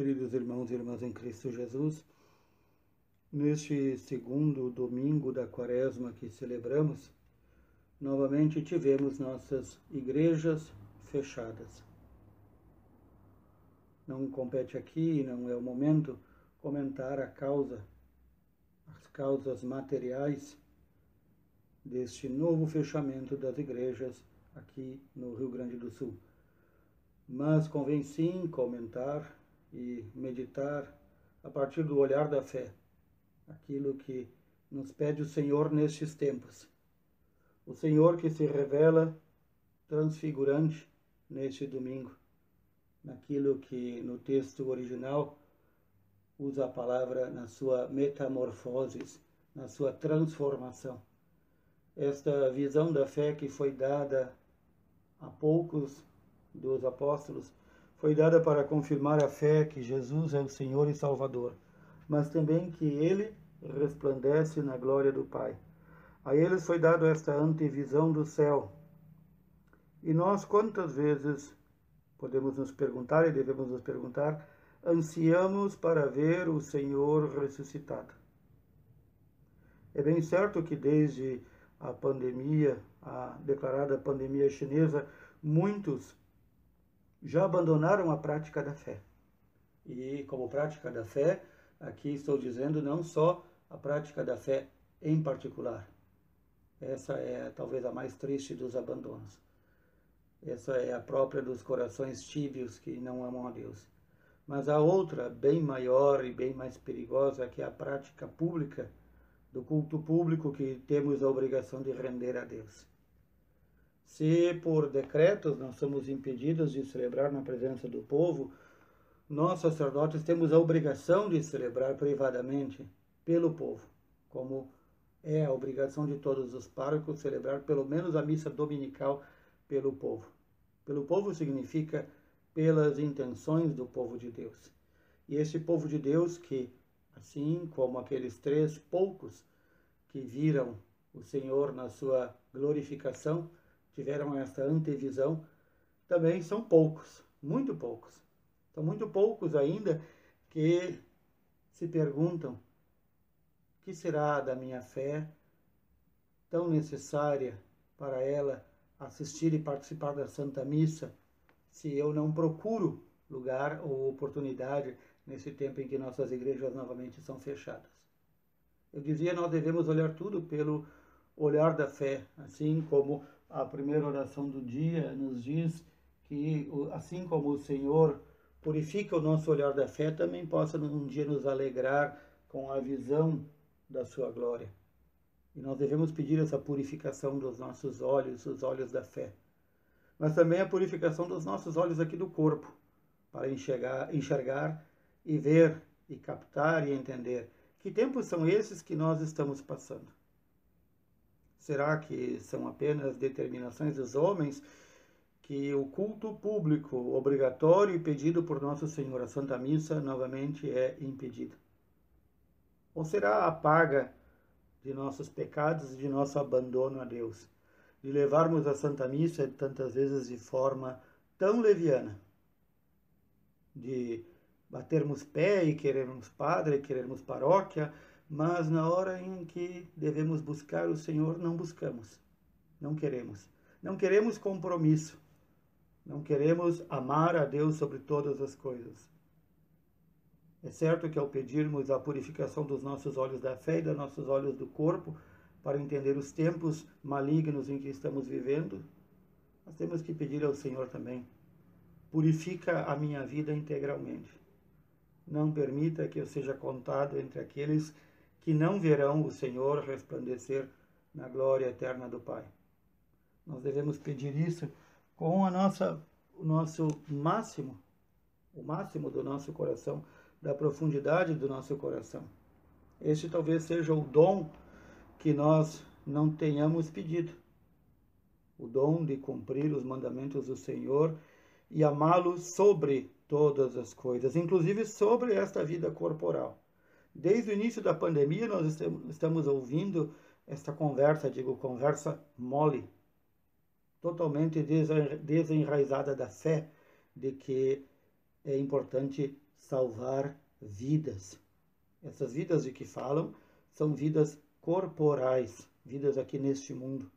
Queridos irmãos e irmãs em Cristo Jesus, neste segundo domingo da quaresma que celebramos, novamente tivemos nossas igrejas fechadas. Não compete aqui, não é o momento, comentar a causa, as causas materiais deste novo fechamento das igrejas aqui no Rio Grande do Sul. Mas convém sim comentar e meditar a partir do olhar da fé, aquilo que nos pede o Senhor nestes tempos. O Senhor que se revela transfigurante neste domingo, naquilo que no texto original usa a palavra na sua metamorfose, na sua transformação. Esta visão da fé que foi dada a poucos dos apóstolos foi dada para confirmar a fé que Jesus é o Senhor e Salvador, mas também que ele resplandece na glória do Pai. A eles foi dado esta antevisão do céu. E nós quantas vezes podemos nos perguntar e devemos nos perguntar, ansiamos para ver o Senhor ressuscitado. É bem certo que desde a pandemia, a declarada pandemia chinesa, muitos já abandonaram a prática da fé. E como prática da fé, aqui estou dizendo não só a prática da fé em particular. Essa é talvez a mais triste dos abandonos. Essa é a própria dos corações tíbios que não amam a Deus. Mas a outra, bem maior e bem mais perigosa, que é a prática pública do culto público que temos a obrigação de render a Deus. Se por decretos nós somos impedidos de celebrar na presença do povo, nós sacerdotes temos a obrigação de celebrar privadamente pelo povo, como é a obrigação de todos os párocos celebrar pelo menos a missa dominical pelo povo. Pelo povo significa pelas intenções do povo de Deus. E esse povo de Deus que, assim como aqueles três poucos que viram o Senhor na sua glorificação, tiveram esta antevisão, também são poucos, muito poucos. São muito poucos ainda que se perguntam: o que será da minha fé tão necessária para ela assistir e participar da Santa Missa se eu não procuro lugar ou oportunidade nesse tempo em que nossas igrejas novamente são fechadas? Eu dizia, nós devemos olhar tudo pelo olhar da fé, assim como a primeira oração do dia nos diz que, assim como o Senhor purifica o nosso olhar da fé, também possa um dia nos alegrar com a visão da sua glória. E nós devemos pedir essa purificação dos nossos olhos, os olhos da fé. Mas também a purificação dos nossos olhos aqui do corpo, para enxergar, enxergar e ver e captar e entender que tempos são esses que nós estamos passando. Será que são apenas determinações dos homens? Que o culto público obrigatório e pedido por Nosso Senhor, a Santa Missa, novamente é impedido? Ou será a paga de nossos pecados e de nosso abandono a Deus, de levarmos a Santa Missa tantas vezes de forma tão leviana, de batermos pé e querermos padre, querermos paróquia, mas na hora em que devemos buscar o Senhor, não buscamos, não queremos. Não queremos compromisso, não queremos amar a Deus sobre todas as coisas. É certo que ao pedirmos a purificação dos nossos olhos da fé e dos nossos olhos do corpo, para entender os tempos malignos em que estamos vivendo, nós temos que pedir ao Senhor também: purifica a minha vida integralmente. Não permita que eu seja contado entre aqueles que não verão o Senhor resplandecer na glória eterna do Pai. Nós devemos pedir isso com a nossa, o nosso máximo, o máximo do nosso coração, da profundidade do nosso coração. Este talvez seja o dom que nós não tenhamos pedido. O dom de cumprir os mandamentos do Senhor e amá-lo sobre todas as coisas, inclusive sobre esta vida corporal. Desde o início da pandemia, nós estamos ouvindo esta conversa, digo, conversa mole, totalmente desenraizada da fé, de que é importante salvar vidas. Essas vidas de que falam são vidas corporais, vidas aqui neste mundo.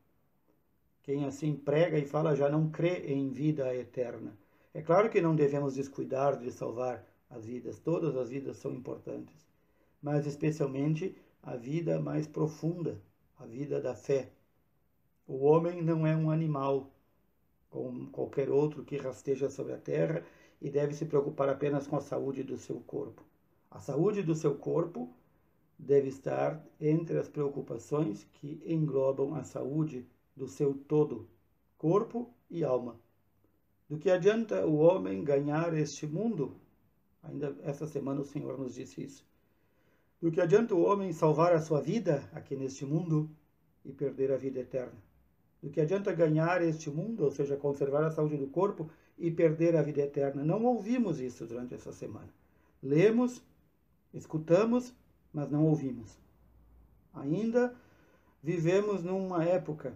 Quem assim prega e fala já não crê em vida eterna. É claro que não devemos descuidar de salvar as vidas, todas as vidas são importantes, mas especialmente a vida mais profunda, a vida da fé. O homem não é um animal como qualquer outro que rasteja sobre a terra e deve se preocupar apenas com a saúde do seu corpo. A saúde do seu corpo deve estar entre as preocupações que englobam a saúde do seu todo, corpo e alma. Do que adianta o homem ganhar este mundo? Ainda essa semana o Senhor nos disse isso. Do que adianta o homem salvar a sua vida aqui neste mundo e perder a vida eterna? Do que adianta ganhar este mundo, ou seja, conservar a saúde do corpo e perder a vida eterna? Não ouvimos isso durante essa semana. Lemos, escutamos, mas não ouvimos. Ainda vivemos numa época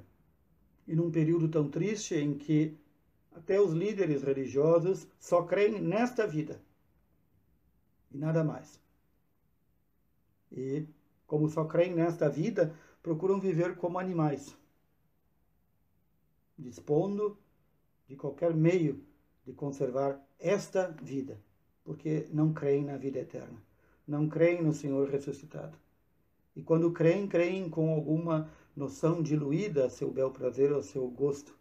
e num período tão triste em que até os líderes religiosos só creem nesta vida e nada mais. E, como só creem nesta vida, procuram viver como animais, dispondo de qualquer meio de conservar esta vida, porque não creem na vida eterna não creem no Senhor ressuscitado. E quando creem, creem com alguma noção diluída a seu bel prazer, ao seu gosto,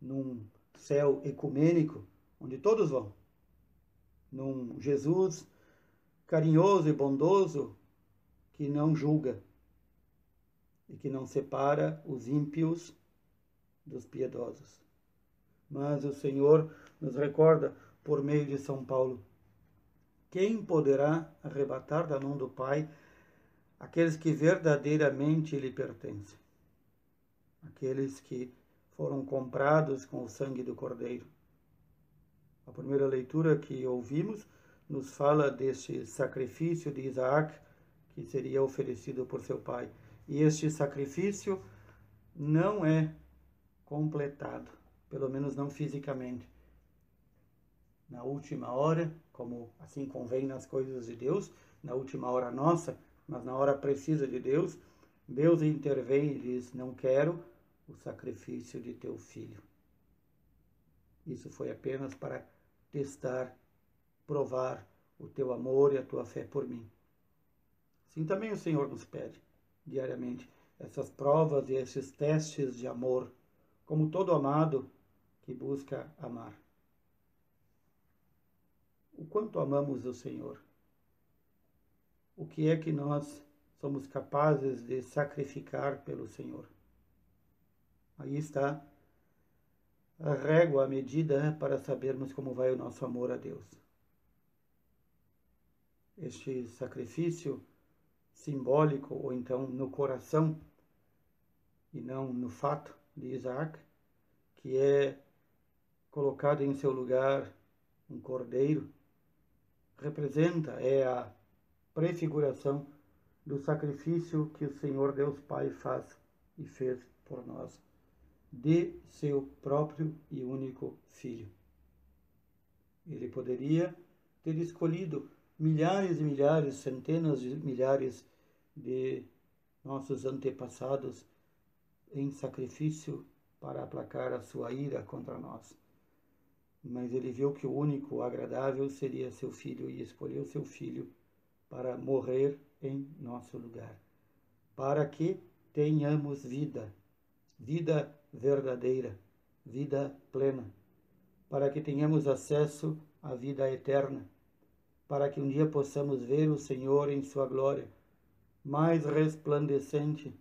num céu ecumênico, onde todos vão. Num Jesus carinhoso e bondoso que não julga e que não separa os ímpios dos piedosos. Mas o Senhor nos recorda, por meio de São Paulo, quem poderá arrebatar da mão do Pai aqueles que verdadeiramente lhe pertencem? Aqueles que foram comprados com o sangue do Cordeiro. A primeira leitura que ouvimos nos fala deste sacrifício de Isaac que seria oferecido por seu pai. E este sacrifício não é completado, pelo menos não fisicamente na última hora, como assim convém nas coisas de Deus, na última hora nossa, mas na hora precisa de Deus, Deus intervém e diz: Não quero o sacrifício de teu filho. Isso foi apenas para testar, provar o teu amor e a tua fé por mim. Assim também o Senhor nos pede diariamente essas provas e esses testes de amor, como todo amado que busca amar o quanto amamos o Senhor. O que é que nós somos capazes de sacrificar pelo Senhor? Aí está a régua, a medida para sabermos como vai o nosso amor a Deus. Este sacrifício simbólico, ou então no coração, e não no fato de Isaac, que é colocado em seu lugar um cordeiro, representa, é a prefiguração do sacrifício que o Senhor Deus Pai faz e fez por nós, de seu próprio e único Filho. Ele poderia ter escolhido milhares e milhares, centenas de milhares de nossos antepassados em sacrifício para aplacar a sua ira contra nós. Mas ele viu que o único agradável seria seu filho e escolheu seu filho para morrer em nosso lugar, para que tenhamos vida, vida verdadeira, vida plena, para que tenhamos acesso à vida eterna, para que um dia possamos ver o Senhor em sua glória, mais resplandecente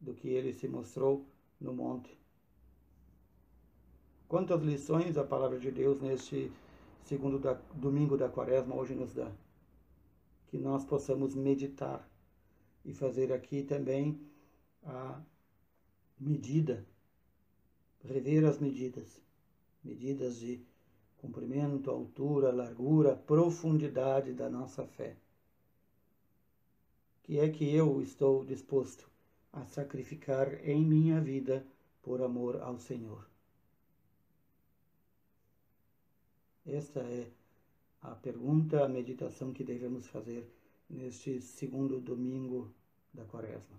do que ele se mostrou no monte. Quantas lições a palavra de Deus neste segundo da, domingo da quaresma hoje nos dá. Que nós possamos meditar e fazer aqui também a medida, rever as medidas, medidas de comprimento, altura, largura, profundidade da nossa fé. Que é que eu estou disposto a sacrificar em minha vida por amor ao Senhor? Esta é a pergunta, a meditação que devemos fazer neste segundo domingo da Quaresma.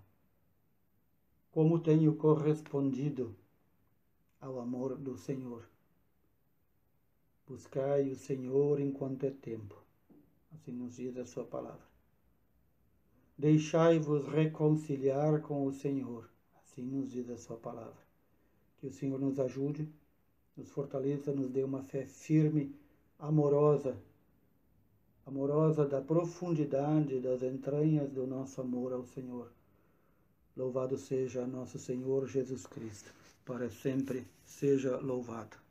Como tenho correspondido ao amor do Senhor? Buscai o Senhor enquanto é tempo, assim nos diz a Sua palavra. Deixai-vos reconciliar com o Senhor, assim nos diz a Sua palavra. Que o Senhor nos ajude, nos fortaleça, nos dê uma fé firme, amorosa, amorosa da profundidade das entranhas do nosso amor ao Senhor. Louvado seja nosso Senhor Jesus Cristo, para sempre seja louvado.